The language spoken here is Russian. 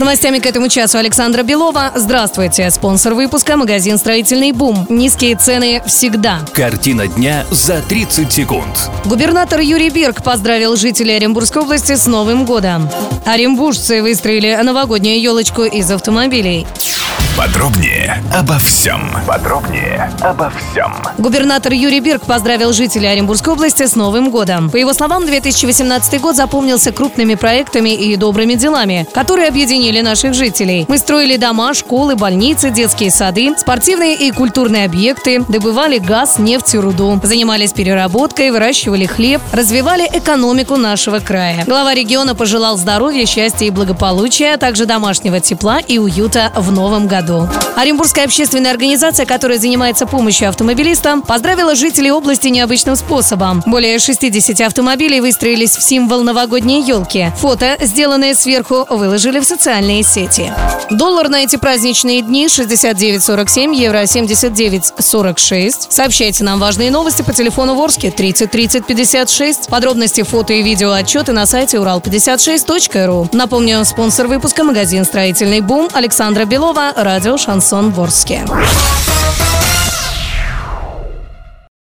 С новостями к этому часу Александра Белова. Здравствуйте. Спонсор выпуска – магазин «Строительный бум». Низкие цены всегда. Картина дня за 30 секунд. Губернатор Юрий Бирк поздравил жителей Оренбургской области с Новым годом. Оренбуржцы выстроили новогоднюю елочку из автомобилей. Подробнее обо всем. Подробнее обо всем. Губернатор Юрий Бирк поздравил жителей Оренбургской области с Новым годом. По его словам, 2018 год запомнился крупными проектами и добрыми делами, которые объединили наших жителей. Мы строили дома, школы, больницы, детские сады, спортивные и культурные объекты, добывали газ, нефть и руду, занимались переработкой, выращивали хлеб, развивали экономику нашего края. Глава региона пожелал здоровья, счастья и благополучия, а также домашнего тепла и уюта в новом году. Оренбургская общественная организация, которая занимается помощью автомобилистам, поздравила жителей области необычным способом. Более 60 автомобилей выстроились в символ новогодней елки. Фото, сделанные сверху, выложили в социальные сети. Доллар на эти праздничные дни 69.47, евро 79.46. Сообщайте нам важные новости по телефону Ворске 30 30 56. Подробности, фото и видео отчеты на сайте урал56.ру. Напомню, спонсор выпуска магазин «Строительный бум» Александра Белова, радио «Шансон Ворске».